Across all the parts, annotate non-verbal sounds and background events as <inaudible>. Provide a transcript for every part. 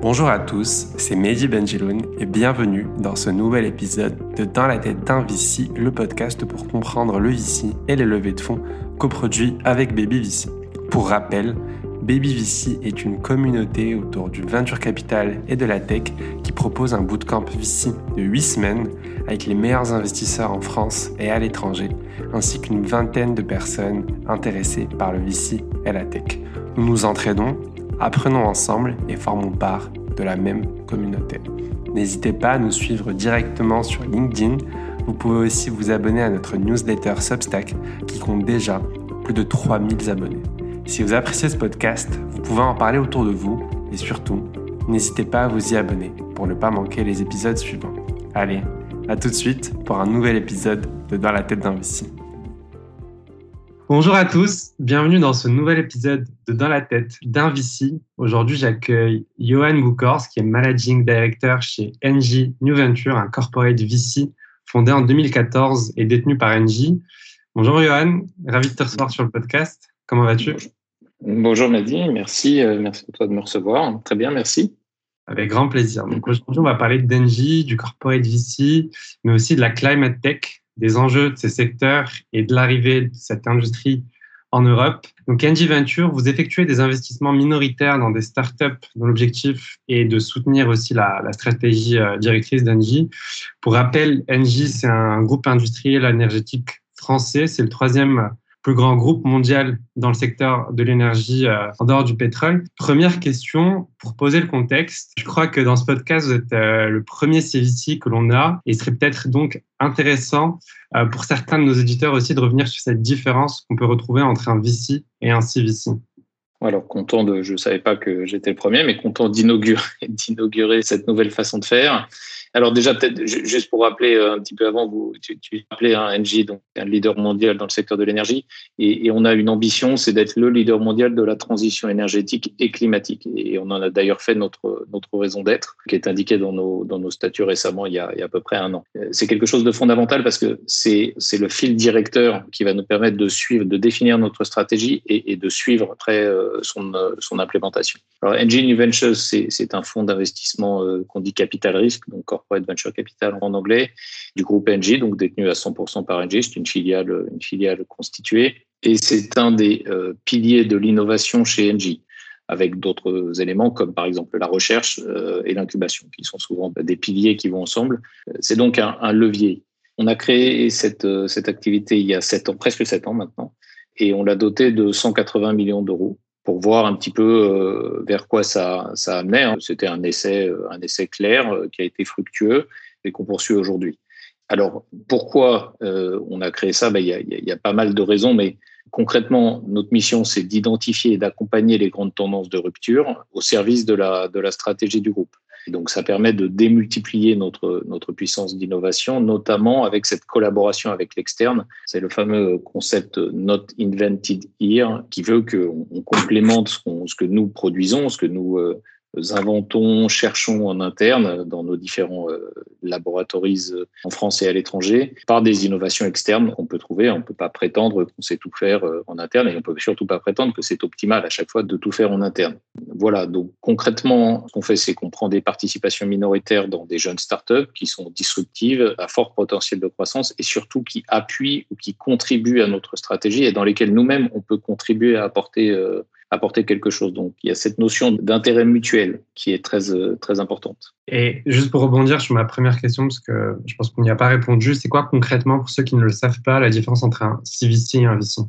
Bonjour à tous, c'est Mehdi Benjeloun et bienvenue dans ce nouvel épisode de Dans la tête d'un VC, le podcast pour comprendre le VC et les levées de fonds coproduits avec Baby VC. Pour rappel, Baby VC est une communauté autour du venture capital et de la tech qui propose un bootcamp VC de 8 semaines avec les meilleurs investisseurs en France et à l'étranger, ainsi qu'une vingtaine de personnes intéressées par le VC et la tech. Nous nous entraînons, apprenons ensemble et formons part de la même communauté. N'hésitez pas à nous suivre directement sur LinkedIn. Vous pouvez aussi vous abonner à notre newsletter Substack qui compte déjà plus de 3000 abonnés. Si vous appréciez ce podcast, vous pouvez en parler autour de vous et surtout, n'hésitez pas à vous y abonner pour ne pas manquer les épisodes suivants. Allez, à tout de suite pour un nouvel épisode de Dans la tête d'un. Bonjour à tous, bienvenue dans ce nouvel épisode de Dans la tête d'un VC. Aujourd'hui, j'accueille Johan Boukors, qui est Managing Director chez NG New Venture, un corporate VC fondé en 2014 et détenu par NG. Bonjour Johan, ravi de te recevoir sur le podcast. Comment vas-tu? Bonjour Mehdi, merci, euh, merci à toi de me recevoir. Très bien, merci. Avec grand plaisir. Donc aujourd'hui, on va parler de Denji, du corporate VC, mais aussi de la climate tech, des enjeux de ces secteurs et de l'arrivée de cette industrie en Europe. Donc Engie Venture, vous effectuez des investissements minoritaires dans des startups dont l'objectif est de soutenir aussi la, la stratégie euh, directrice d'Engie. Pour rappel, Engie, c'est un groupe industriel énergétique français. C'est le troisième plus grand groupe mondial dans le secteur de l'énergie euh, en dehors du pétrole. Première question, pour poser le contexte, je crois que dans ce podcast, vous êtes euh, le premier CVC que l'on a et il serait peut-être donc intéressant euh, pour certains de nos éditeurs aussi de revenir sur cette différence qu'on peut retrouver entre un VC et un CVC. Alors, content de, je ne savais pas que j'étais le premier, mais content d'inaugurer <laughs> cette nouvelle façon de faire. Alors déjà, peut-être juste pour rappeler euh, un petit peu avant, vous, tu, tu appelais un NG, donc un leader mondial dans le secteur de l'énergie, et, on a une ambition, c'est d'être le leader mondial de la transition énergétique et climatique. Et on en a d'ailleurs fait notre notre raison d'être, qui est indiquée dans nos dans nos statuts récemment, il y a, à peu près un an. Euh, c'est quelque chose de fondamental parce que c'est le fil directeur qui va nous permettre de suivre, de définir notre stratégie et, et de suivre après euh, son son implémentation. Alors, NG New Ventures, c'est un fonds d'investissement qu'on dit capital risque, donc Corporate Venture Capital en anglais, du groupe NG, donc détenu à 100% par NG. C'est une filiale, une filiale constituée. Et c'est un des euh, piliers de l'innovation chez NG, avec d'autres éléments comme par exemple la recherche euh, et l'incubation, qui sont souvent des piliers qui vont ensemble. C'est donc un, levier. On a créé cette, euh, cette activité il y a sept ans, presque sept ans maintenant, et on l'a doté de 180 millions d'euros pour voir un petit peu euh, vers quoi ça, ça amenait. Hein. C'était un essai, euh, un essai clair euh, qui a été fructueux et qu'on poursuit aujourd'hui. Alors, pourquoi on a créé ça? Ben, il, y a, y a pas mal de raisons, mais concrètement, notre mission, c'est d'identifier et d'accompagner les grandes tendances de rupture au service de la, de la stratégie du groupe donc, ça permet de démultiplier notre, notre puissance d'innovation, notamment avec cette collaboration avec l'externe. C'est le fameux concept Not Invented Here qui veut qu'on complémente ce, que nous produisons, ce que nous euh, inventons, cherchons en interne dans nos différents euh, laboratoires euh, en France et à l'étranger par des innovations externes qu'on peut trouver. On ne peut pas prétendre qu'on sait tout faire euh, en interne et on ne peut surtout pas prétendre que c'est optimal à chaque fois de tout faire en interne. Voilà, donc concrètement, ce qu'on fait, c'est qu'on prend des participations minoritaires dans des jeunes startups qui sont disruptives, à fort potentiel de croissance et surtout qui appuient ou qui contribuent à notre stratégie et dans lesquelles nous-mêmes, on peut contribuer à apporter apporter quelque chose. Donc, il y a cette notion d'intérêt mutuel qui est très, euh, très importante. Et juste pour rebondir sur ma première question, parce que je pense qu'on n'y a pas répondu, c'est quoi concrètement, pour ceux qui ne le savent pas, la différence entre un CVC et un VC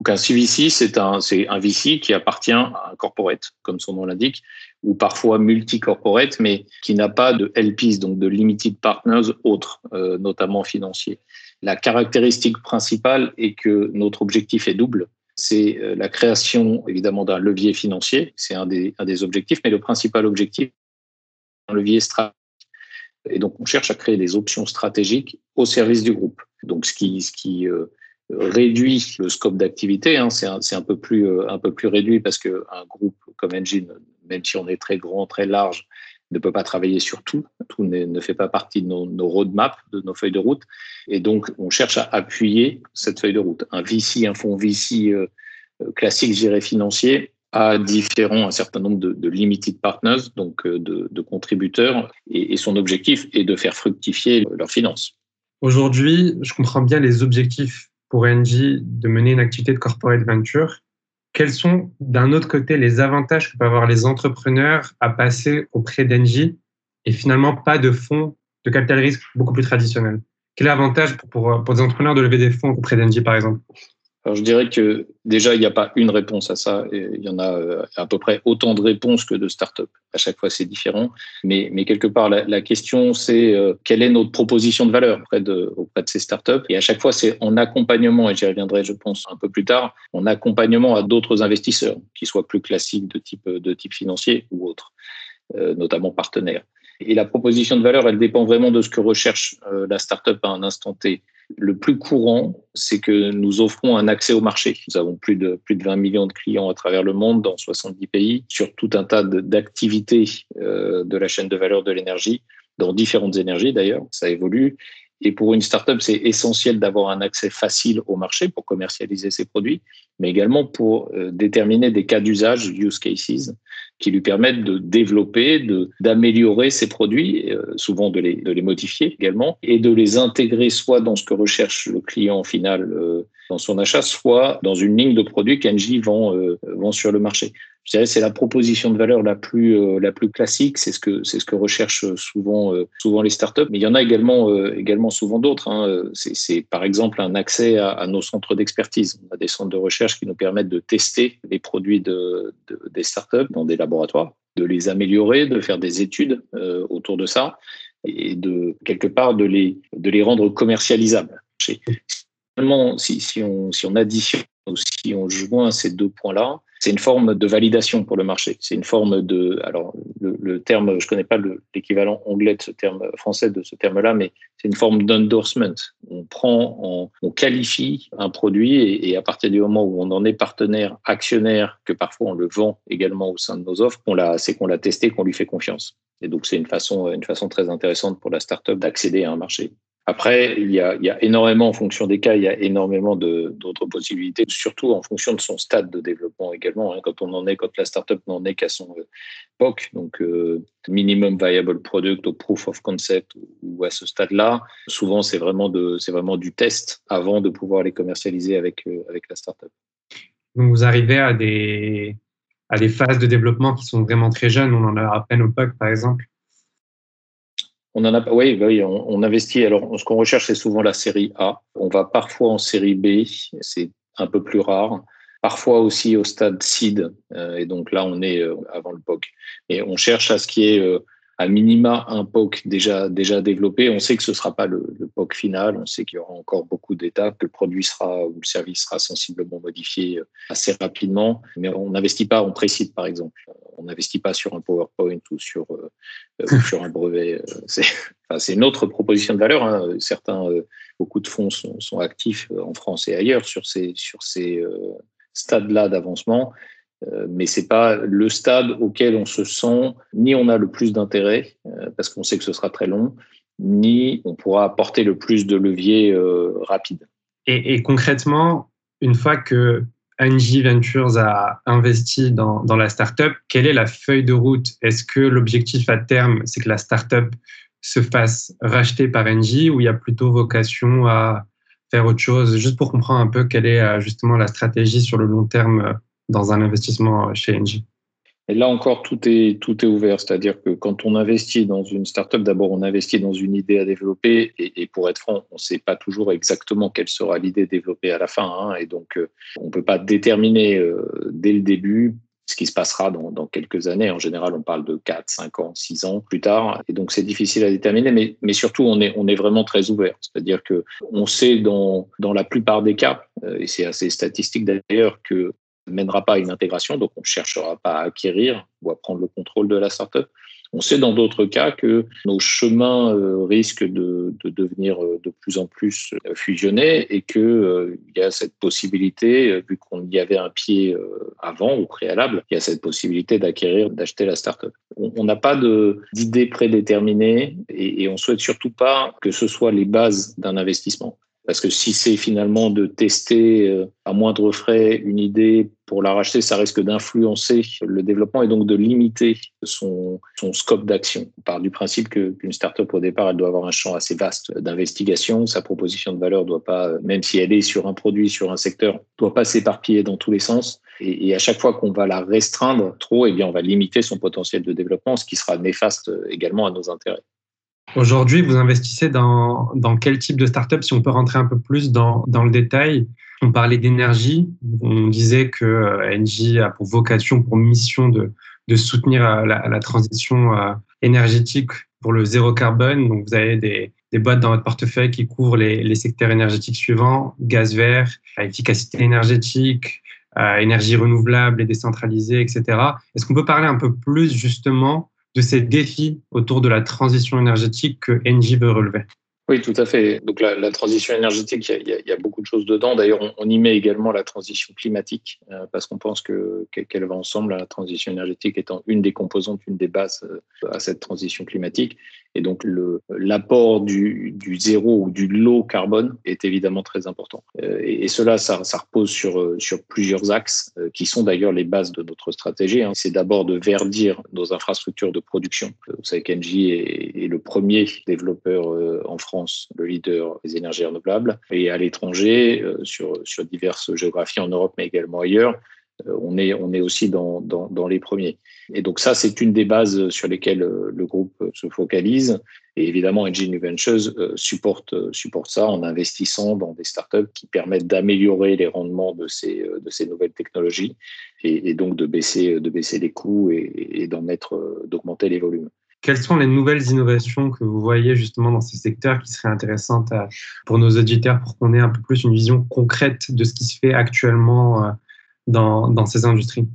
donc un CVC, c'est un, c'est un VC qui appartient à un corporate, comme son nom l'indique, ou parfois multi-corporate, mais qui n'a pas de LPs, donc de limited partners autres, euh, notamment financiers. La caractéristique principale est que notre objectif est double c'est euh, la création évidemment d'un levier financier, c'est un des, objectifs, mais le principal objectif, un levier stratégique. Et donc, on cherche à créer des options stratégiques au service du groupe. Donc, ce qui, euh, réduit le scope d'activité, hein, c'est un, un, peu plus, euh, un peu plus réduit parce qu'un groupe comme Engine, même si on est très grand, très large, ne peut pas travailler sur tout. Tout ne fait pas partie de nos, roadmaps, de nos feuilles de route. Et donc, on cherche à appuyer cette feuille de route. Un VC, un fonds VC euh, classique, je financier, à différents, un certain nombre de, limited partners, donc euh, de, contributeurs, et, son objectif est de faire fructifier leurs finances. Aujourd'hui, je comprends bien les objectifs pour NG de mener une activité de corporate venture. Quels sont, d'un autre côté, les avantages que peuvent avoir les entrepreneurs à passer auprès d'NG et finalement pas de fonds de capital risque beaucoup plus traditionnels? Quel est l'avantage pour, pour, pour des entrepreneurs de lever des fonds auprès d'NG, par exemple? Alors, je dirais que déjà, il n'y a pas une réponse à ça. il y en a euh, à peu près autant de réponses que de startups. À chaque fois, c'est différent. Mais, mais quelque part, la, question, c'est euh, quelle est notre proposition de valeur auprès de, auprès de ces startups. Et à chaque fois, c'est en accompagnement, et j'y reviendrai, je pense, un peu plus tard, en accompagnement à d'autres investisseurs, qui soient plus classiques de type, de type financier ou autres, euh, notamment partenaires. Et la proposition de valeur, elle dépend vraiment de ce que recherche la startup à un instant T. Le plus courant, c'est que nous offrons un accès au marché. Nous avons plus de, plus de 20 millions de clients à travers le monde, dans 70 pays, sur tout un tas d'activités euh, de la chaîne de valeur de l'énergie, dans différentes énergies d'ailleurs, ça évolue. Et pour une startup, c'est essentiel d'avoir un accès facile au marché pour commercialiser ses produits, mais également pour euh, déterminer des cas d'usage, use cases, qui lui permettent de développer, de d'améliorer ses produits, euh, souvent de les, de les modifier également, et de les intégrer soit dans ce que recherche le client final euh, dans son achat, soit dans une ligne de produits qu'Engie vend, vend sur le marché je dirais c'est la proposition de valeur la plus euh, la plus classique. C'est ce que c'est ce que recherchent souvent euh, souvent les startups. Mais il y en a également euh, également souvent d'autres. Hein. C'est par exemple un accès à, à nos centres d'expertise. On a des centres de recherche qui nous permettent de tester les produits de, de des startups dans des laboratoires, de les améliorer, de faire des études autour de ça et de quelque part de les de les rendre commercialisables. Si, si on si on additionne ou si on joint ces deux points-là, c'est une forme de validation pour le marché. C'est une forme de, alors le, terme, je connais pas l'équivalent anglais de ce terme français de ce terme-là, mais c'est une forme d'endorsement. On prend, on, qualifie un produit et, à partir du moment où on en est partenaire, actionnaire, que parfois on le vend également au sein de nos offres, c'est qu'on l'a testé, qu'on lui fait confiance. Et donc c'est une façon, une façon très intéressante pour la startup d'accéder à un marché. Après, il y, a, il y a énormément, en fonction des cas, il y a énormément d'autres possibilités, surtout en fonction de son stade de développement également. Hein, quand on en est, quand la startup n'en est qu'à son euh, POC, donc euh, minimum viable product ou proof of concept, ou à ce stade-là, souvent c'est vraiment du test avant de pouvoir les commercialiser avec euh, avec la startup. Donc vous arrivez à des à des phases de développement qui sont vraiment très jeunes. On en a à peine au POC, par exemple. On oui, oui on, investit. Alors, ce qu'on recherche, c'est souvent la série A. On va parfois en série B, c'est un peu plus rare. Parfois aussi au stade seed, euh, et donc là, on est euh, avant le POC. Et on cherche à ce qui est euh, à minima un POC déjà, déjà développé. On sait que ce ne sera pas le, POC final, on sait qu'il y aura encore beaucoup d'étapes, que le produit sera ou le service sera sensiblement modifié euh, assez rapidement, mais on n'investit pas en précise par exemple. On n'investit pas sur un PowerPoint ou sur, euh, euh, sur un brevet. <laughs> C'est enfin, une autre proposition de valeur. Hein. Certains, beaucoup de fonds sont, sont, actifs en France et ailleurs sur ces, sur ces stades-là d'avancement. Euh, mais c'est pas le stade auquel on se sent, ni on a le plus d'intérêt, euh, parce qu'on sait que ce sera très long, ni on pourra apporter le plus de levier euh, rapide. Et, concrètement, une fois que Angie Ventures a investi dans, dans la startup, quelle est la feuille de route? Est-ce que l'objectif à terme, c'est que la startup se fasse racheter par Angie ou il y a plutôt vocation à faire autre chose? Juste pour comprendre un peu quelle est justement la stratégie sur le long terme dans un investissement chez Engie et là encore, tout est, tout est ouvert. C'est-à-dire que quand on investit dans une startup, d'abord, on investit dans une idée à développer. Et, pour être franc, on ne sait pas toujours exactement quelle sera l'idée développée à la fin. Hein. et donc, euh, on ne peut pas déterminer euh, dès le début ce qui se passera dans, quelques années. En général, on parle de 4, 5 ans, 6 ans plus tard. Et donc, c'est difficile à déterminer. Mais, mais surtout, on est, on est vraiment très ouvert. C'est-à-dire que on sait dans, dans la plupart des cas, euh, et c'est assez statistique d'ailleurs, que mènera pas à une intégration, donc on ne cherchera pas à acquérir ou à prendre le contrôle de la startup. On sait dans d'autres cas que nos chemins euh, risquent de, de, devenir euh, de plus en plus euh, fusionnés et qu'il il y a cette possibilité, vu qu'on y avait un pied avant au préalable, il y a cette possibilité d'acquérir, d'acheter la startup. On n'a pas d'idée prédéterminée et, et on souhaite surtout pas que ce soit les bases d'un investissement Parce que si c'est finalement de tester euh, à moindre frais une idée pour la racheter, ça risque d'influencer le développement et donc de limiter son, scope d'action. On part du principe qu'une startup au départ, elle doit avoir un champ assez vaste d'investigation. Sa proposition de valeur doit pas, même si elle est sur un produit, sur un secteur, doit pas s'éparpiller dans tous les sens. Et, à chaque fois qu'on va la restreindre trop, eh bien, on va limiter son potentiel de développement, ce qui sera néfaste également à nos intérêts. Aujourd'hui, vous investissez dans, dans quel type de startup Si on peut rentrer un peu plus dans, dans le détail, on parlait d'énergie. On disait que euh, Engie a pour vocation, pour mission de, de soutenir euh, la, la, transition euh, énergétique pour le zéro carbone. Donc, vous avez des, des boîtes dans votre portefeuille qui couvrent les, les secteurs énergétiques suivants gaz vert, efficacité énergétique, énergie renouvelable et décentralisée, etc. Est-ce qu'on peut parler un peu plus justement de ces défis autour de la transition énergétique que Engie veut relever oui, tout à fait. Donc la, transition énergétique, il y, a, beaucoup de choses dedans. D'ailleurs, on, y met également la transition climatique euh, parce qu'on pense que qu'elle va ensemble. La transition énergétique étant une des composantes, une des bases euh, à cette transition climatique. Et donc l'apport du, zéro ou du low carbone est évidemment très important. Euh, et, cela, ça, repose sur sur plusieurs axes qui sont d'ailleurs les bases de notre stratégie. Hein. C'est d'abord de verdir nos infrastructures de production. Vous savez qu'Engie est, est, le premier développeur en France le leader des énergies renouvelables, et à l'étranger, euh, sur, diverses géographies en Europe, mais également ailleurs, euh, on est, aussi dans, les premiers. Et donc ça, c'est une des bases sur lesquelles euh, le groupe se focalise. Et évidemment, Engine Ventures supporte, supporte ça en investissant dans des startups qui permettent d'améliorer les rendements de ces, de ces nouvelles technologies et, donc de baisser, de baisser les coûts et, d'en mettre, d'augmenter les volumes. Quelles sont les nouvelles innovations que vous voyez justement dans ces secteurs qui seraient intéressantes pour nos auditeurs pour qu'on ait un peu plus une vision concrète de ce qui se fait actuellement euh, dans, dans ces industries?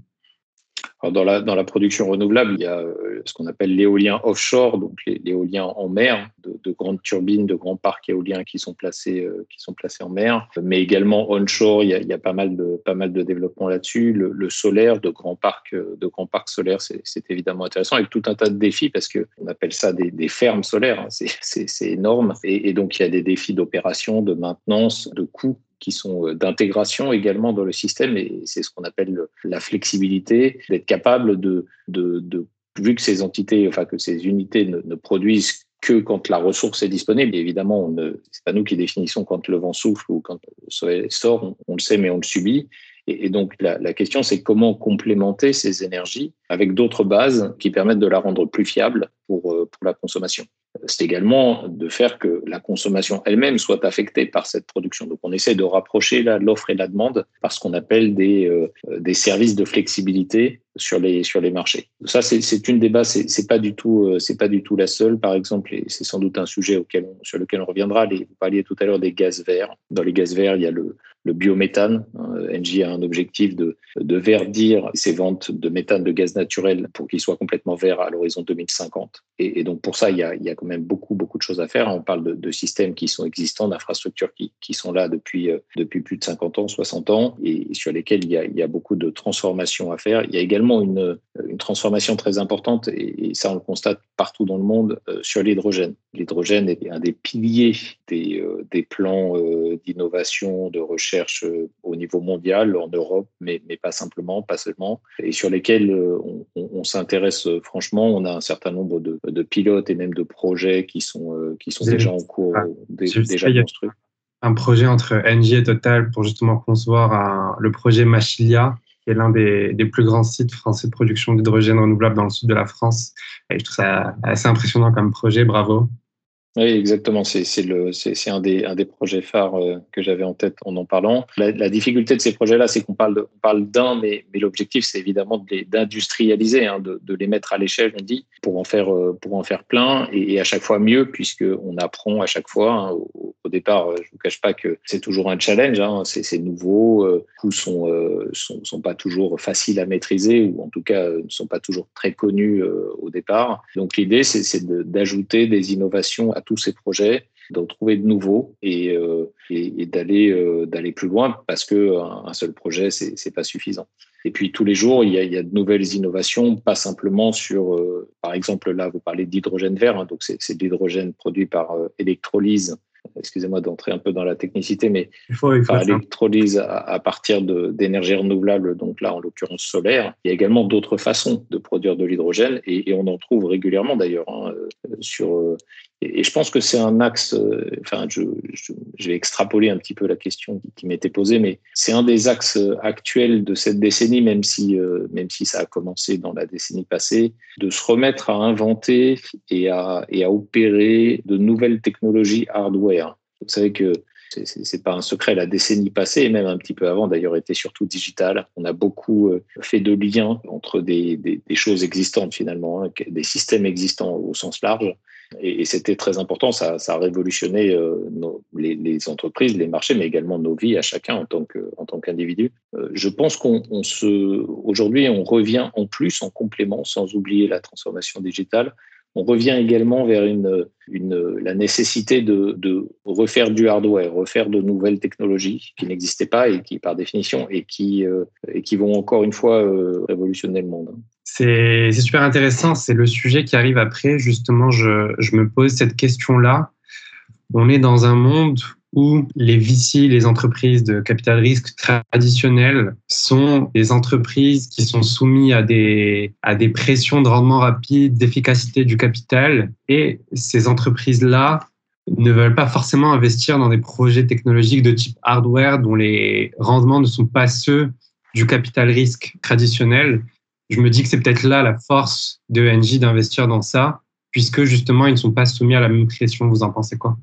Dans, la, dans la production renouvelable, il y a euh, ce qu'on appelle l'éolien offshore, donc l'éolien en mer, de, de, grandes turbines, de grands parcs éoliens qui sont placés, euh, qui sont placés en mer, mais également onshore, il y a, il y a pas mal de, pas mal de développement là-dessus. Le, le, solaire, de grands parcs, euh, de grands parcs solaires, c'est évidemment intéressant, avec tout un tas de défis parce que on appelle ça des, des fermes solaires, hein. c'est énorme, et, et donc il y a des défis d'opération, de maintenance, de coûts qui sont euh, d'intégration également dans le système et c'est ce qu'on appelle la flexibilité, d'être capable de, de, de, vu que ces entités, enfin que ces unités ne, produisent que quand la ressource est disponible. évidemment, on ne, c'est pas nous qui définissons quand le vent souffle ou quand le soleil sort, on, le sait, mais on le subit. Et, et donc, la, la question, c'est comment complémenter ces énergies avec d'autres bases qui permettent de la rendre plus fiable pour, euh, pour la consommation c'est également de faire que la consommation elle-même soit affectée par cette production. Donc on essaie de rapprocher l'offre et la demande par ce qu'on appelle des, euh, des services de flexibilité sur les sur les marchés. Ça c'est une bases, c'est pas du tout euh, c'est pas du tout la seule. Par exemple, et c'est sans doute un sujet auquel sur lequel on reviendra. Les, vous parliez tout à l'heure des gaz verts. Dans les gaz verts, il y a le, le biométhane. Engie a un objectif de, de verdir ses ventes de méthane de gaz naturel pour qu'il soit complètement vert à l'horizon 2050. Et, donc pour ça, il y, a, il y a quand même beaucoup beaucoup de choses à faire. On parle de, de systèmes qui sont existants, d'infrastructures qui, qui sont là depuis euh, depuis plus de 50 ans, 60 ans, et sur lesquelles il y a, il y a beaucoup de transformations à faire. Il y a également une, une transformation très importante, et, et ça on le constate partout dans le monde, euh, sur l'hydrogène. L'hydrogène est un des piliers des, euh, des plans euh, d'innovation, de recherche au niveau mondial, en Europe, mais, mais pas simplement, pas seulement, et sur lesquels on, on, on s'intéresse franchement. On a un certain nombre de, de, pilotes et même de projets qui sont, qui sont déjà en cours, ah, déjà construits. Un projet entre Engie et Total pour justement concevoir un, le projet Machilia, est l'un des, des, plus grands sites français de production d'hydrogène renouvelable dans le sud de la France. Et je trouve ça assez impressionnant comme projet, bravo. Oui, exactement. C'est un des un des projets phares euh, que j'avais en tête en en parlant. La, difficulté de ces projets-là, c'est qu'on parle d'un, mais mais l'objectif c'est évidemment d'industrialiser, hein, de, de les mettre à l'échelle, on dit, pour en faire euh, pour en faire plein et, à chaque fois mieux, puisque on apprend à chaque fois. Hein, au, départ, euh, je vous cache pas que c'est toujours un challenge. Hein, c'est nouveau, euh, coûts sont, sont pas toujours faciles à maîtriser ou en tout cas ne sont pas toujours très connus au départ. Donc l'idée c'est d'ajouter des innovations tous ces projets, d'en trouver de nouveaux et, euh, et, et d'aller euh, d'aller plus loin parce que un, seul projet c'est c'est pas suffisant. Et puis tous les jours il y a, il y a de nouvelles innovations, pas simplement sur euh, par exemple là vous parlez d'hydrogène vert, hein, donc c'est de l'hydrogène produit par euh, électrolyse excusez-moi d'entrer un peu dans la technicité, mais il faut, l'électrolyse à, partir d'énergie renouvelable, donc là en l'occurrence solaire. Il y a également d'autres façons de produire de l'hydrogène et, on en trouve régulièrement d'ailleurs hein, sur et, je pense que c'est un axe, euh, enfin, je, vais extrapoler un petit peu la question qui, m'était posée, mais c'est un des axes actuels de cette décennie, même si, euh, même si ça a commencé dans la décennie passée, de se remettre à inventer et à, et à opérer de nouvelles technologies hardware. Vous savez que c'est pas un secret, la décennie passée, et même un petit peu avant d'ailleurs, était surtout digitale. On a beaucoup euh, fait de liens entre des, choses existantes finalement, hein, des systèmes existants au sens large, et, c'était très important, ça, a révolutionné euh, les, entreprises, les marchés, mais également nos vies à chacun en tant qu'individu. Euh, je pense qu'on on se aujourd'hui on revient en plus en complément, sans oublier la transformation digitale. On revient également vers la nécessité de, refaire du hardware, refaire de nouvelles technologies qui n'existaient pas et qui, par définition, et qui, euh, vont encore une fois révolutionner le monde. C'est super intéressant. C'est le sujet qui arrive après. Justement, je me pose cette question-là. On est dans un monde où les VC, les entreprises de capital risque traditionnelles, sont des entreprises qui sont soumises à des, à des pressions de rendement rapide, d'efficacité du capital. Et ces entreprises-là ne veulent pas forcément investir dans des projets technologiques de type hardware dont les rendements ne sont pas ceux du capital risque traditionnel je me dis que c'est peut-être là la force de NJ d'investir dans ça, puisque justement, ils ne sont pas soumis à la même pression. Vous en pensez quoi?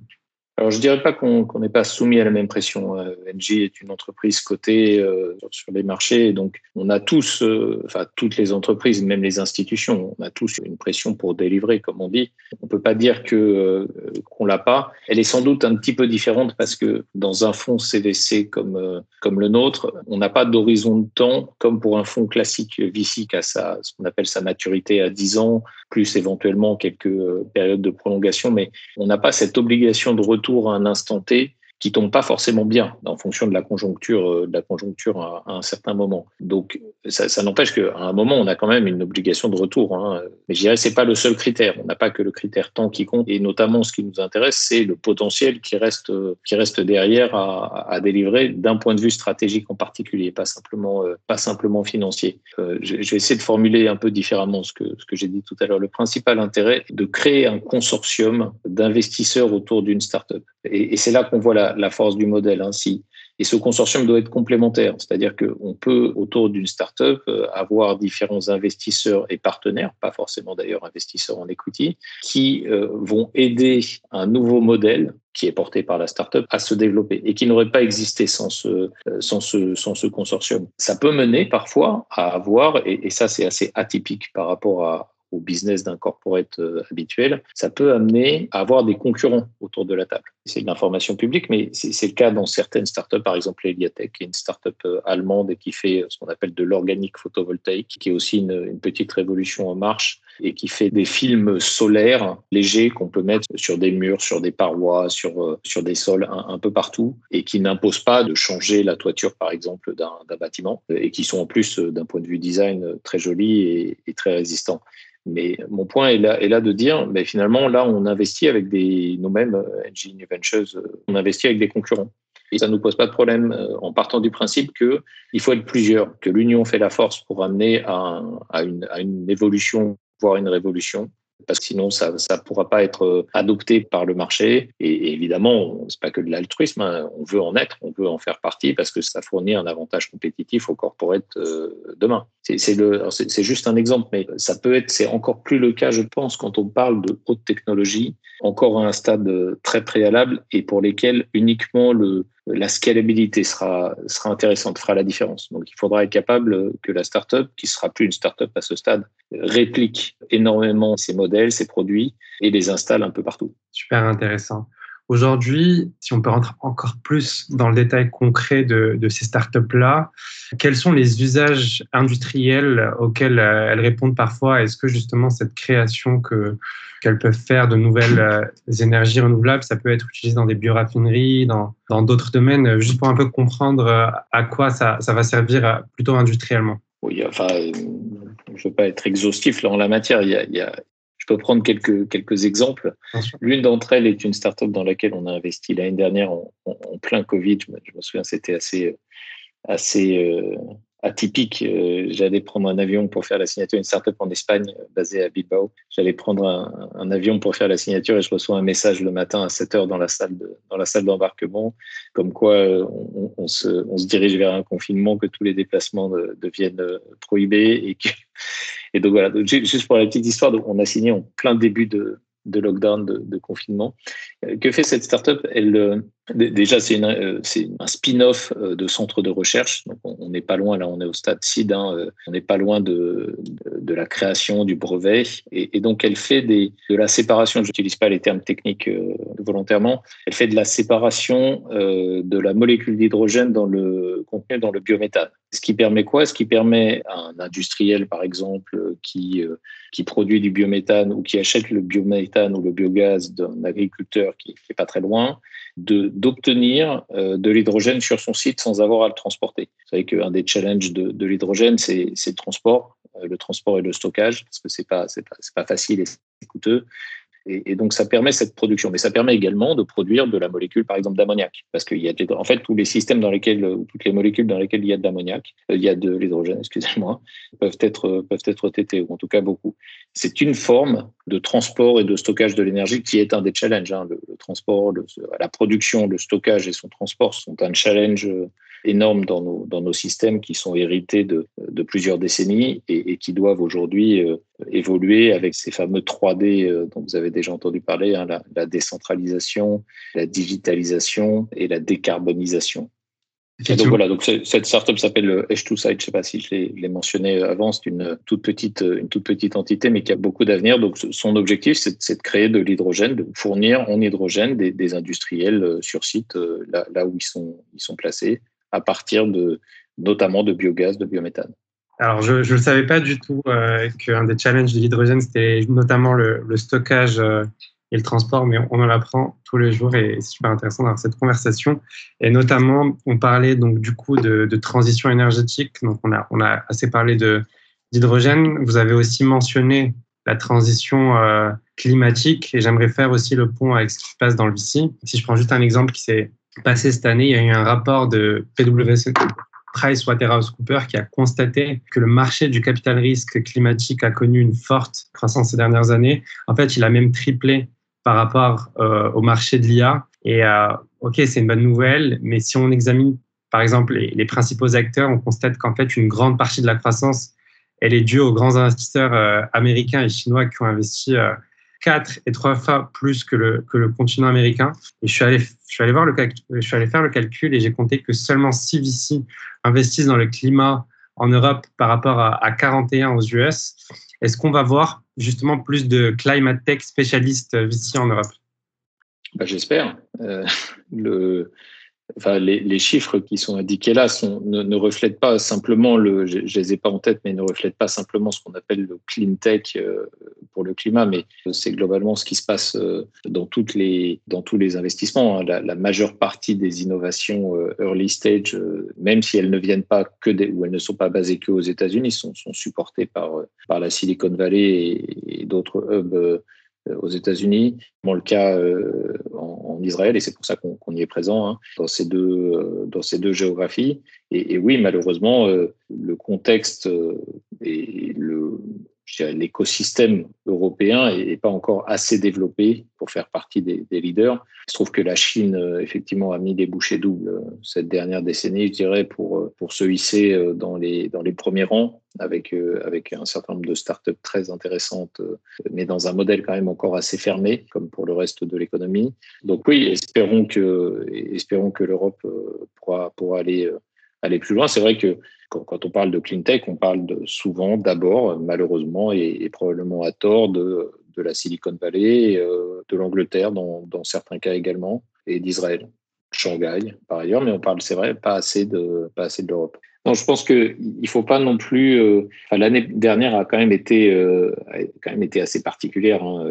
Alors, je dirais pas qu'on n'est pas soumis à la même pression. Euh, NG est une entreprise cotée euh, sur les marchés, donc on a tous, euh, enfin toutes les entreprises, même les institutions, on a tous une pression pour délivrer, comme on dit. On peut pas dire que qu'on l'a pas. Elle est sans doute un petit peu différente parce que dans un fonds CVC comme comme le nôtre, on n'a pas d'horizon de temps comme pour un fonds classique VC qui a sa, ce qu'on appelle sa maturité à 10 ans, plus éventuellement quelques périodes de prolongation, mais on n'a pas cette obligation de retour un instant T qui tombe pas forcément bien en fonction de la conjoncture, euh, de la conjoncture à, un certain moment. Donc, ça, n'empêche qu'à un moment, on a quand même une obligation de retour. Hein. Mais je dirais c'est pas le seul critère. On n'a pas que le critère temps qui compte. Et notamment, ce qui nous intéresse, c'est le potentiel qui reste, qui reste derrière à, délivrer d'un point de vue stratégique en particulier, pas simplement, euh, pas simplement financier. Euh, je, vais essayer de formuler un peu différemment ce que, ce que j'ai dit tout à l'heure. Le principal intérêt de créer un consortium d'investisseurs autour d'une startup. Et, et c'est là qu'on voit la, la, force du modèle ainsi. Et ce consortium doit être complémentaire, c'est-à-dire qu'on peut, autour d'une startup, euh, avoir différents investisseurs et partenaires, pas forcément d'ailleurs investisseurs en equity, qui euh, vont aider un nouveau modèle qui est porté par la startup à se développer et qui n'aurait pas existé sans ce, euh, sans ce, sans ce consortium. Ça peut mener parfois à avoir, et, et ça c'est assez atypique par rapport à, au business d'un corporate euh, habituel, ça peut amener à avoir des concurrents autour de la table. C'est de l'information publique, mais c'est le cas dans certaines startups, par exemple Eliatech, qui est une startup euh, allemande et qui fait ce qu'on appelle de l'organique photovoltaïque, qui est aussi une, petite révolution en marche et qui fait des films solaires légers qu'on peut mettre sur des murs, sur des parois, sur, euh, sur des sols un, peu partout et qui n'imposent pas de changer la toiture, par exemple, d'un bâtiment et qui sont en plus, d'un point de vue design, très jolis et très résistants. Mais mon point est là, est là de dire, mais finalement, là, on investit avec des, nous-mêmes, NG euh, Ventures, euh, on investit avec des concurrents. Et ça ne nous pose pas de problème euh, en partant du principe qu'il faut être plusieurs, que l'union fait la force pour amener une, à une évolution, voire une révolution parce que sinon ça ne pourra pas être euh, adopté par le marché. Et, évidemment, c'est pas que de l'altruisme, hein. on veut en être, on veut en faire partie parce que ça fournit un avantage compétitif au corporate euh, demain. C'est juste un exemple, mais ça peut être, c'est encore plus le cas, je pense, quand on parle de haute technologie, encore à un stade euh, très préalable et pour lesquels uniquement le, la scalabilité sera, sera intéressante, fera la différence. Donc, il faudra être capable que la startup, qui sera plus une startup à ce stade, réplique énormément ses modèles, ses produits et les installe un peu partout. Super intéressant. Aujourd'hui, si on peut rentrer encore plus dans le détail concret de, ces startups-là, quels sont les usages industriels auxquels euh, elles répondent parfois? Est-ce que justement cette création que qu'elles peuvent faire de nouvelles euh, énergies renouvelables, ça peut être utilisé dans des bioraffineries, dans d'autres domaines, euh, juste pour un peu comprendre à quoi ça, ça va servir plutôt industriellement. Oui, enfin, je ne veux pas être exhaustif en la matière. Il y a peux prendre quelques, quelques exemples. L'une d'entre elles est une startup dans laquelle on a investi l'année dernière en, plein Covid. Je me, souviens, c'était assez, assez euh, atypique. Euh, j'allais prendre un avion pour faire la signature d'une startup en Espagne euh, basée à Bilbao. J'allais prendre un, avion pour faire la signature et je reçois un message le matin à 7 heures dans la salle de, dans la salle d'embarquement, comme quoi euh, on, se, on, se, dirige vers un confinement, que tous les déplacements deviennent prohibés et que et donc voilà. juste pour la petite histoire, on a signé en plein début de, lockdown, de, confinement. Euh, que fait cette startup? Elle euh, déjà c'est euh, un spin-off de centre de recherche. Donc on n'est pas loin là, on est au stade seed. Hein, on n'est pas loin de, de, la création du brevet. Et, donc elle fait des, de la séparation. Je n'utilise pas les termes techniques volontairement. Elle fait de la séparation de la molécule d'hydrogène dans le contenu dans le biométhane. Ce qui permet quoi? Ce qui permet à un industriel, par exemple, qui, euh, qui produit du biométhane ou qui achète le biométhane ou le biogaz d'un agriculteur qui n'est pas très loin, d'obtenir euh, de l'hydrogène sur son site sans avoir à le transporter. Vous savez qu'un des challenges de, l'hydrogène, c'est le transport, euh, le transport et le stockage, parce que c'est pas, pas, pas facile et c'est coûteux. Et, donc, ça permet cette production. Mais ça permet également de produire de la molécule, par exemple, d'ammoniac. Parce qu'il y a, en fait, tous les systèmes dans lesquels, ou toutes les molécules dans lesquelles il y a de l'ammoniac, euh, il y a de l'hydrogène, <laughs> excusez-moi, peuvent être, peuvent être traités, ou en tout cas beaucoup. C'est une forme de transport et de stockage de l'énergie qui est un des challenges. Hein. Le, transport, la production, le stockage et son transport sont un challenge énormes dans nos, dans nos systèmes qui sont hérités de, de plusieurs décennies et, qui doivent aujourd'hui euh, évoluer avec ces fameux 3D euh, dont vous avez déjà entendu parler, hein, la, décentralisation, la digitalisation et la décarbonisation. donc voilà, donc cette startup s'appelle H2Site, je ne sais pas si je l'ai mentionné avant, c'est une toute petite, une toute petite entité, mais qui a beaucoup d'avenir. Donc son objectif, c'est de créer de l'hydrogène, de fournir en hydrogène des, des industriels euh, sur site, là, là, où ils sont, ils sont placés, à partir de notamment de biogaz, de biométhane. Alors, je ne savais pas du tout euh, qu'un des challenges de l'hydrogène, c'était notamment le, stockage euh, et le transport, mais on en apprend tous les jours et c'est super intéressant d'avoir cette conversation. Et notamment, on parlait donc du coup de, transition énergétique. Donc, on a, on a assez parlé d'hydrogène. Vous avez aussi mentionné la transition euh, climatique et j'aimerais faire aussi le pont avec ce qui se passe dans le VC. Si je prends juste un exemple qui s'est passé cette année, il y a eu un rapport de PwC PricewaterhouseCoopers qui a constaté que le marché du capital risque climatique a connu une forte croissance ces dernières années. En fait, il a même triplé par rapport euh, au marché de l'IA. Et euh, OK, c'est une bonne nouvelle, mais si on examine par exemple les, principaux acteurs, on constate qu'en fait une grande partie de la croissance, elle est due aux grands investisseurs euh, américains et chinois qui ont investi quatre et trois fois plus que le, que le continent américain. Et je suis allé, je suis allé, voir le, je suis allé faire le calcul et j'ai compté que seulement 6 VC investissent dans le climat en Europe par rapport à, à 41 aux US. Est-ce qu'on va voir justement plus de climate tech spécialistes VC en Europe? Bah, J'espère. Euh, <laughs> le, enfin, les, chiffres qui sont indiqués là ne, reflètent pas simplement le, je, les ai pas en tête, mais ne reflètent pas simplement ce qu'on appelle le clean tech euh, pour le climat, mais c'est globalement ce qui se passe euh, dans toutes les, dans tous les investissements. Hein. La, majeure partie des innovations euh, early stage, même si elles ne viennent pas que ou elles ne sont pas basées que aux États-Unis, sont, supportées par, par la Silicon Valley et, et d'autres hubs aux États-Unis, le cas euh, en, Israël, et c'est pour ça qu'on y est présent hein, dans, ces deux, euh, dans ces deux géographies. Et, et oui, malheureusement, le contexte et le, l'écosystème européen n'est pas encore assez développé pour faire partie des, leaders. Il se trouve que la Chine, euh, effectivement, a mis des bouchées doubles euh, cette dernière décennie, je dirais, pour, euh, se hisser dans les, premiers rangs avec, un certain nombre de startups très intéressantes, mais dans un modèle quand même encore assez fermé, comme pour le reste de l'économie. Donc oui, espérons que, l'Europe pourra aller, aller plus loin. C'est vrai que quand, on parle de clean tech, on parle souvent d'abord, malheureusement et, probablement à tort, de, de la Silicon Valley, euh, de l'Angleterre dans, dans, certains cas également, et d'Israël, Shanghai par ailleurs, mais on parle, c'est vrai, pas assez de, pas assez de l'Europe. Non, je pense qu'il ne faut pas non plus. Euh, L'année dernière a quand même été, euh, quand même été assez particulière. Hein.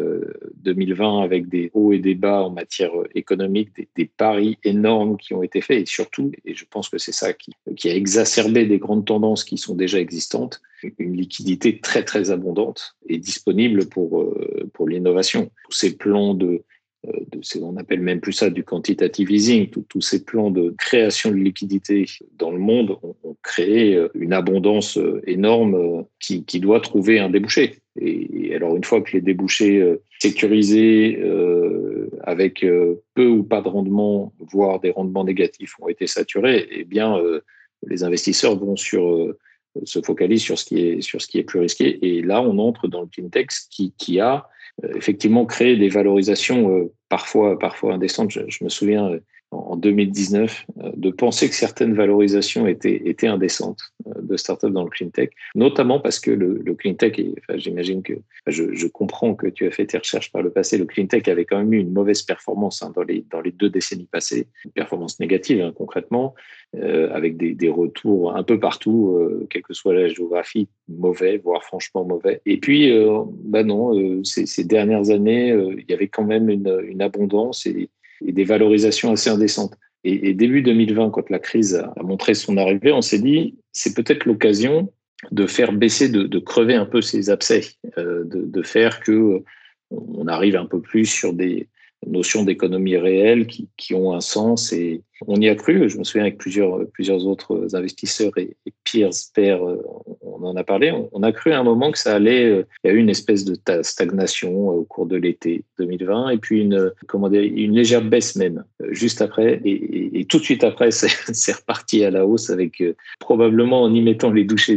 2020 avec des hauts et des bas en matière économique, des, paris énormes qui ont été faits et surtout, et je pense que c'est ça qui, a exacerbé des grandes tendances qui sont déjà existantes, une liquidité très très abondante et disponible pour, pour l'innovation. Tous ces plans de euh, on appelle même plus ça du quantitative easing, tous ces plans de création de liquidité dans le monde ont, créé euh, une abondance euh, énorme qui, doit trouver un débouché. Et, alors une fois que les débouchés sécurisés avec peu ou pas de rendement, voire des rendements négatifs ont été saturés, eh bien les investisseurs vont se focalisent sur ce qui est plus risqué. Et là, on entre dans le cleantech qui, qui a euh, effectivement créer des valorisations euh, parfois, parfois indécentes. Je, me souviens euh, en 2019 de penser que certaines valorisations étaient, étaient indécentes de startups dans le clean tech, notamment parce que le, le clean tech, j'imagine que je, comprends que tu as fait tes recherches par le passé, le clean tech avait quand même eu une mauvaise performance hein, dans, les, dans les deux décennies passées, une performance négative hein, concrètement, euh, avec des, des, retours un peu partout, euh, quelle que soit la géographie, mauvais, voire franchement mauvais. Et puis, euh, bah non, ces, ces, dernières années, il y avait quand même une, une abondance et, et, des valorisations assez indécentes. Et, début 2020, quand la crise a montré son arrivée, on s'est dit, c'est peut-être l'occasion de faire baisser, de, crever un peu ces abcès, de, de, faire que on arrive un peu plus sur des, notions d'économie réelle qui, qui, ont un sens et on y a cru. Je me souviens avec plusieurs, plusieurs autres investisseurs et, et peers, pairs, on en a parlé. On, a cru à un moment que ça allait. Euh, il y a eu une espèce de stagnation euh, au cours de l'été 2020 et puis une, une légère baisse même euh, juste après et, tout de suite après, <laughs> c'est reparti à la hausse avec probablement en y mettant les, bouchées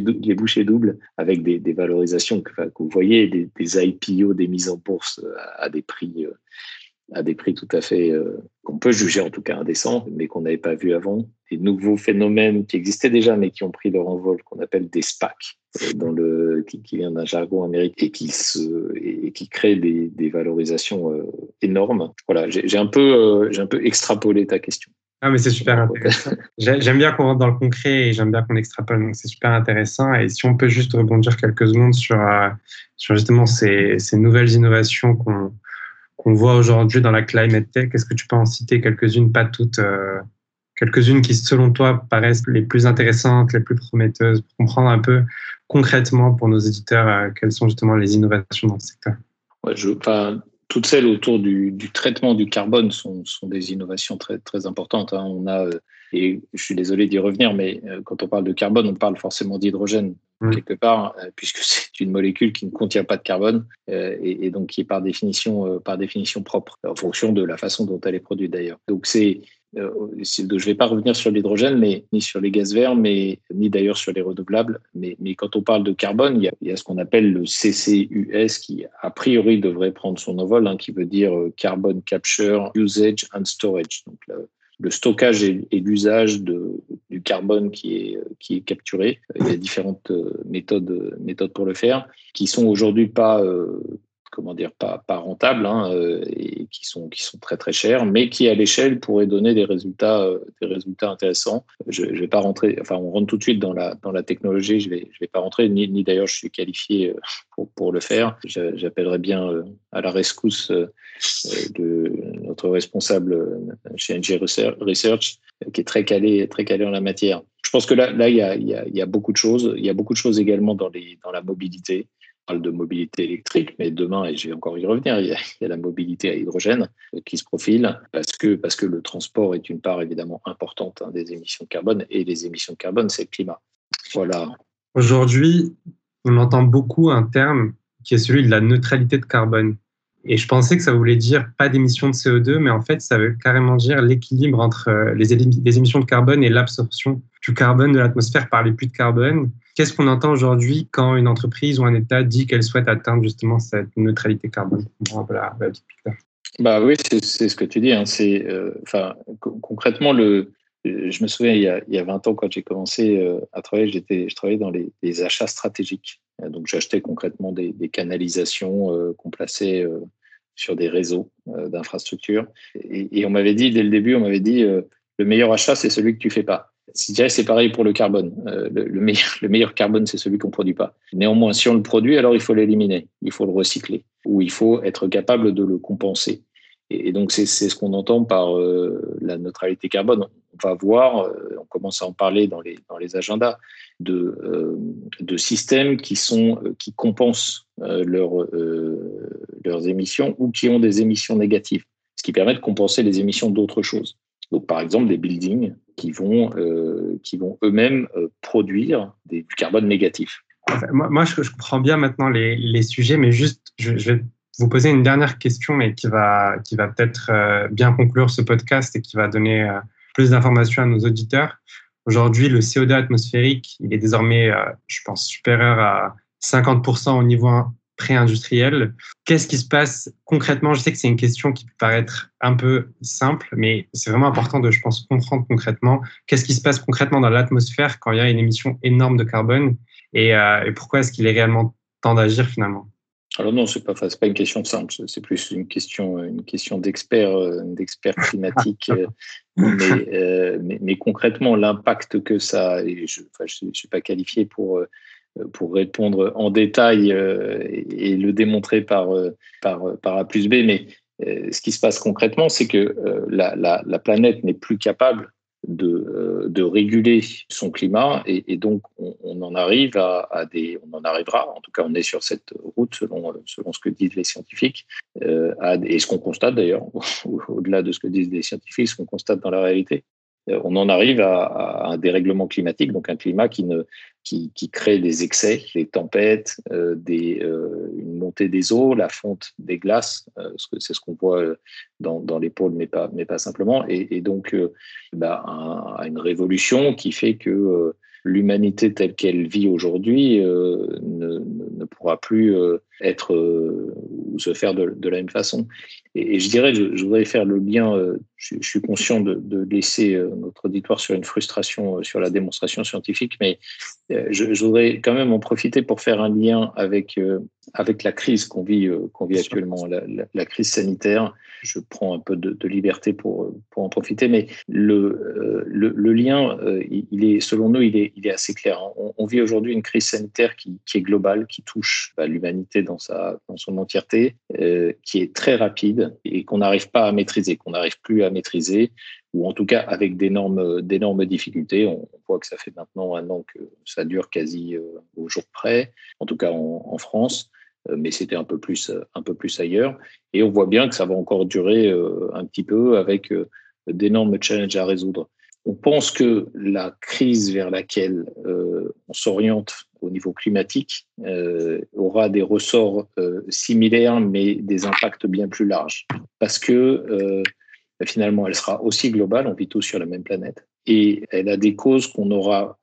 doubles avec des, valorisations que, vous voyez, des, IPO, des mises en bourse à des prix à des prix tout à fait euh, qu'on peut juger en tout cas indécents, mais qu'on n'avait pas vu avant. Des nouveaux phénomènes qui existaient déjà, mais qui ont pris leur envol, qu'on appelle des SPAC, euh, dans le, qui, qui vient d'un jargon américain et qui, se, et qui crée des, des valorisations euh, énormes. Voilà, j'ai un, peu, j'ai un peu extrapolé ta question. Ah, mais c'est super intéressant. <laughs> J'aime bien qu'on rentre dans le concret et j'aime bien qu'on extrapole, donc c'est super intéressant. Et si on peut juste rebondir quelques secondes sur, sur justement ces, ces nouvelles innovations qu'on qu'on voit aujourd'hui dans la climate tech. Est-ce que tu peux en citer quelques-unes, pas toutes, euh, quelques-unes qui, selon toi, paraissent les plus intéressantes, les plus prometteuses, pour comprendre un peu concrètement pour nos éditeurs euh, quelles sont justement les innovations dans le secteur? Ouais, je, Toutes celles autour du, traitement du carbone sont, sont, des innovations très, très importantes. Hein. On a, euh, et je suis désolé d'y revenir, mais quand on parle de carbone, on parle forcément d'hydrogène. Mm. quelque part, euh, puisque <laughs> c'est une molécule qui ne contient pas de carbone euh, et, donc qui est par définition, euh, par définition propre, en fonction de la façon dont elle est produite d'ailleurs. Donc c'est je ne vais pas revenir sur l'hydrogène, mais ni sur les gaz verts, mais ni d'ailleurs sur les renouvelables. Mais, mais, quand on parle de carbone, il y a, ce qu'on appelle le CCUS qui, a priori, devrait prendre son envol, hein, qui veut dire Carbon Capture, Usage and Storage. Donc, stockage et, l'usage du carbone qui est, qui est capturé. Il y a différentes euh, méthodes, méthodes pour le faire, qui sont aujourd'hui pas, euh, comment dire, pas, pas rentables hein, euh, et qui sont, qui sont très très chers, mais qui à l'échelle pourraient donner des résultats, des résultats intéressants. Je, je vais pas rentrer, enfin on rentre tout de suite dans la, dans la technologie, je vais, je vais pas rentrer, ni, ni d'ailleurs je suis qualifié pour, pour le faire. J'appellerai bien à la rescousse de notre responsable chez NG Research, qui est très calé, très calé en la matière. Je pense que là, là il, y a, il, y a, il y a beaucoup de choses. Il y a beaucoup de choses également dans, les, dans la mobilité. De mobilité électrique, mais demain, et je vais encore y revenir, <laughs> il y a, la mobilité à hydrogène qui se profile parce que, parce que le transport est une part évidemment importante hein, des émissions de carbone et les émissions de carbone, c'est le climat. Voilà. Aujourd'hui, on entend beaucoup un terme qui est celui de la neutralité de carbone. Et je pensais que ça voulait dire pas d'émissions de CO2, mais en fait, ça veut carrément dire l'équilibre entre euh, les, émissions de carbone et l'absorption du carbone de l'atmosphère par les puits de carbone. Qu'est-ce qu'on entend aujourd'hui quand une entreprise ou un État dit qu'elle souhaite atteindre justement cette neutralité carbone? Bah oui, c'est ce que tu dis. Hein. Euh, concrètement, le, je me souviens, il y a, il y a 20 ans, quand j'ai commencé euh, à travailler, j'étais, je travaillais dans les, achats stratégiques. Donc, j'achetais concrètement des, canalisations euh, qu'on plaçait sur des réseaux d'infrastructures. Et, et, on m'avait dit, dès le début, on m'avait dit, le meilleur achat, c'est celui que tu fais pas. Je dirais c'est pareil pour le carbone. Euh, le, meilleur, <laughs> le meilleur carbone, c'est celui qu'on ne produit pas. Néanmoins, si on le produit, alors il faut l'éliminer, il faut le recycler, ou il faut être capable de le compenser. Et, donc, c'est ce qu'on entend par euh, la neutralité carbone. On va voir, euh, on commence à en parler dans les, dans les agendas, de, de systèmes qui, sont, qui compensent leur, leurs émissions ou qui ont des émissions négatives, ce qui permet de compenser les émissions d'autres choses. Donc, par exemple, des buildings qui vont, euh, vont eux-mêmes euh, produire du carbone négatif. Moi, je, comprends bien maintenant les, les sujets, mais juste, je, vais vous poser une dernière question, mais qui va, qui va peut-être euh, bien conclure ce podcast et qui va donner plus d'informations à nos auditeurs. Aujourd'hui, le CO2 atmosphérique, il est désormais, je pense, supérieur à 50% au niveau pré-industriel. Qu'est-ce qui se passe concrètement? Je sais que c'est une question qui peut paraître un peu simple, mais c'est vraiment important de, je pense, comprendre concrètement qu'est-ce qui se passe concrètement dans l'atmosphère quand il y a une émission énorme de carbone et, euh, pourquoi est-ce qu'il est réellement temps d'agir finalement? Alors non, c'est pas, pas une question simple, c'est plus une question, une question d'expert, euh, d'expert climatique. Euh, <laughs> mais, mais, concrètement, l'impact que ça, et je ne suis pas qualifié pour pour répondre en détail euh, et le démontrer par, euh, par, A plus B. Mais ce qui se passe concrètement, c'est que la, la, la, planète n'est plus capable de, réguler son climat et, donc on, en arrive à, des, on en arrivera, en tout cas on est sur cette route selon, selon ce que disent les scientifiques et ce qu'on constate d'ailleurs, <laughs> au-delà de ce que disent les scientifiques, ce qu'on constate dans la réalité, euh, on en arrive à, un dérèglement climatique, donc un climat qui, ne, qui, crée des excès, des tempêtes, euh, euh, une montée des eaux, la fonte des glaces, c'est ce qu'on voit dans, les pôles, mais pas, mais pas simplement, et, donc bah, une révolution qui fait que l'humanité telle qu'elle vit aujourd'hui euh, ne, ne, pourra plus euh, être euh, ou se faire de, de, la même façon. Et, je dirais, je, je, voudrais faire le lien, je, je suis conscient de, de, laisser notre auditoire sur une frustration sur la démonstration scientifique, mais je, je, voudrais quand même en profiter pour faire un lien avec, avec la crise qu'on vit, qu'on vit actuellement, la, la, la, crise sanitaire. Je prends un peu de, liberté pour, pour en profiter, mais le, le, le lien, il est, selon nous, il est, il est assez clair. On, vit aujourd'hui une crise sanitaire qui, est globale, qui touche bah, l'humanité dans, son entièreté, euh, qui est très rapide et qu'on n'arrive pas à maîtriser, qu'on n'arrive plus à maîtriser, ou en tout cas avec d'énormes, difficultés. On, voit que ça fait maintenant un an que ça dure quasi euh, au jour près, en tout cas en, France euh, mais c'était un un peu plus ailleurs et on voit bien que ça va encore durer un petit peu avec d'énormes challenges à résoudre on pense que la crise vers laquelle euh, on s'oriente au niveau climatique euh, aura des ressorts euh, similaires, mais des impacts bien plus larges. Parce que finalement, elle sera aussi globale, on vit tous sur la même planète, et elle a des causes qu'on aura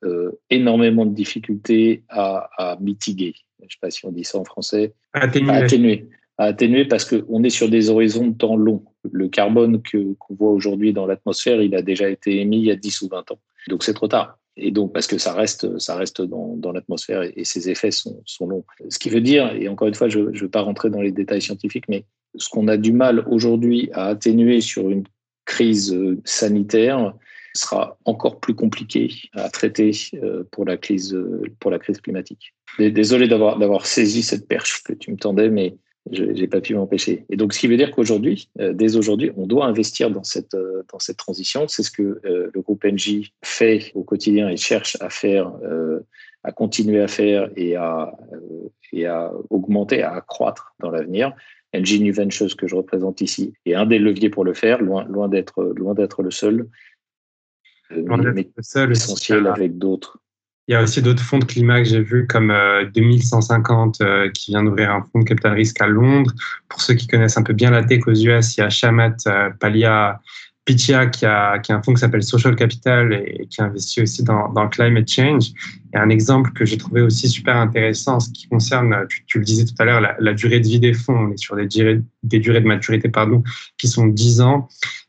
énormément de difficultés à, mitiguer. Je ne sais pas si on dit ça en français. atténuer à atténuer parce qu'on est sur des horizons de temps longs. Le carbone qu'on voit aujourd'hui dans l'atmosphère, il a déjà été émis il y a 10 ou 20 ans. Donc c'est trop tard. Et donc, parce que ça reste, ça reste dans, l'atmosphère et, ses effets sont, sont, longs. Ce qui veut dire, et encore une fois, je ne veux pas rentrer dans les détails scientifiques, mais ce qu'on a du mal aujourd'hui à atténuer sur une crise euh, sanitaire sera encore plus compliqué à traiter euh, pour la crise, euh, pour la crise climatique. Désolé d'avoir saisi cette perche que tu me tendais, mais je n'ai pas pu m'empêcher. Et donc, ce qui veut dire qu'aujourd'hui, euh, dès aujourd'hui, on doit investir dans cette, euh, dans cette transition. C'est ce que euh, le groupe NJ fait au quotidien et cherche à faire, à continuer à faire et à, et à augmenter, à accroître dans l'avenir. NJ New Ventures, que je représente ici, est un des leviers pour le faire, loin, loin d'être le seul. mais, seul, essentiel avec d'autres il y a aussi d'autres fonds de climat que j'ai vus comme 2150 euh, euh, qui vient d'ouvrir un fonds de capital risque à Londres. Pour ceux qui connaissent un peu bien la tech aux US, il y a Shamat euh, Palia Pichia qui a, qui a un fonds qui s'appelle Social Capital et, qui investit aussi dans, dans climate change. Et un exemple que j'ai trouvé aussi super intéressant, ce qui concerne, tu, le disais tout à l'heure, la, durée de vie des fonds. On est sur des durées, des durées de maturité pardon, qui sont 10 ans.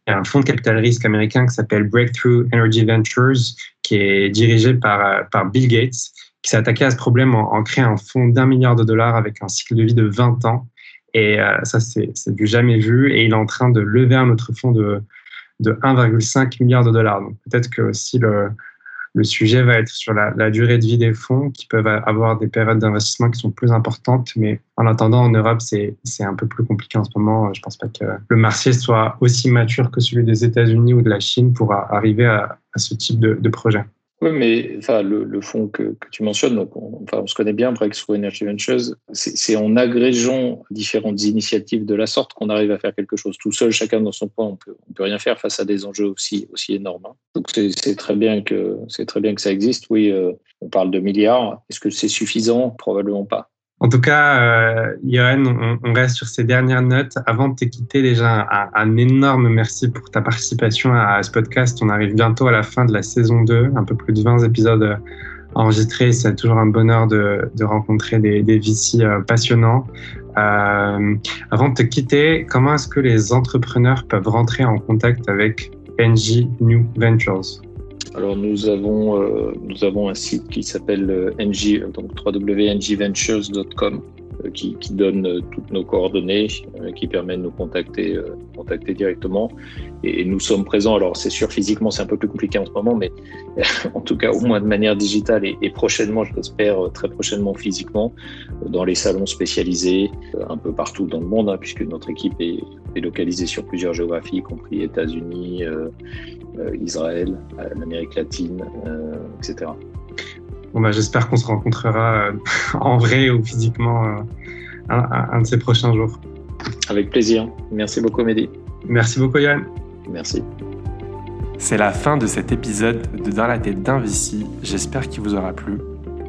Il y a un fonds de capital risque américain qui s'appelle Breakthrough Energy Ventures qui est dirigé par, euh, par Bill Gates, qui s'est attaqué à ce problème en, créant un fonds d'un milliard de dollars avec un cycle de vie de 20 ans. Et euh, ça, c'est du jamais vu. Et il est en train de lever un autre fonds de, de 1,5 milliard de dollars. Donc peut-être que aussi le, le sujet va être sur la, durée de vie des fonds qui peuvent avoir des périodes d'investissement qui sont plus importantes. Mais en attendant, en Europe, c'est un peu plus compliqué en ce moment. Je ne pense pas que le marché soit aussi mature que celui des États-Unis ou de la Chine pour arriver à, ce type de projet. Oui, mais enfin, le, le fonds que, que, tu mentionnes, donc on, enfin, on se connaît bien, Breakthrough Energy Ventures, c'est en agrégeant différentes initiatives de la sorte qu'on arrive à faire quelque chose. Tout seul, chacun dans son coin, on peut, on peut rien faire face à des enjeux aussi, aussi énormes. Hein. Donc c'est très bien que c'est très bien que ça existe. Oui, euh, on parle de milliards. Est-ce que c'est suffisant? Probablement pas. En tout cas, euh, Johan, on, reste sur ces dernières notes. Avant de te quitter, déjà, un, énorme merci pour ta participation à, ce podcast. On arrive bientôt à la fin de la saison 2, un peu plus de 20 épisodes euh, enregistrés. C'est toujours un bonheur de, rencontrer des, des VC euh, passionnants. Euh, avant de te quitter, comment est-ce que les entrepreneurs peuvent rentrer en contact avec NG New Ventures? Alors nous avons, euh, nous avons un site qui s'appelle euh, ng, donc www.ngventures.com euh, qui, qui, donne euh, toutes nos coordonnées, euh, qui permet de nous contacter, directement. Et, nous sommes présents. Alors c'est sûr, physiquement c'est un peu plus compliqué en ce moment, mais <laughs> en tout cas au moins de manière digitale et, prochainement, je l'espère très prochainement physiquement, dans les salons spécialisés, un peu partout dans le monde, hein, puisque notre équipe est, est, localisée sur plusieurs géographies, y compris États-Unis, Israël, l'Amérique latine, etc. Bon, bah, j'espère qu'on se rencontrera euh, <laughs> en vrai ou physiquement euh, un, de ces prochains jours. Avec plaisir. Merci beaucoup, Mehdi. Merci beaucoup, Yann. Merci. C'est la fin de cet épisode de Dans la tête d'un Vici. J'espère qu'il vous aura plu.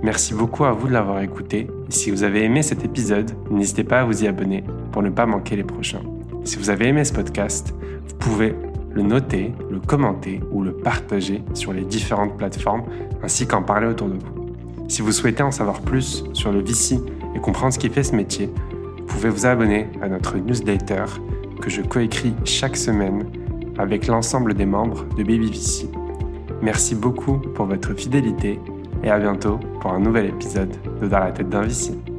Merci beaucoup à vous de l'avoir écouté. Et si vous avez aimé cet épisode, n'hésitez pas à vous y abonner pour ne pas manquer les prochains. Si vous avez aimé ce podcast, vous pouvez le noter, le commenter ou le partager sur les différentes plateformes ainsi qu'en parler autour de vous. Si vous souhaitez en savoir plus sur le VC et comprendre ce qui fait ce métier, vous pouvez vous abonner à notre newsletter que je coécris chaque semaine avec l'ensemble des membres de Baby VC. Merci beaucoup pour votre fidélité et à bientôt pour un nouvel épisode de Dans la tête d'un VC.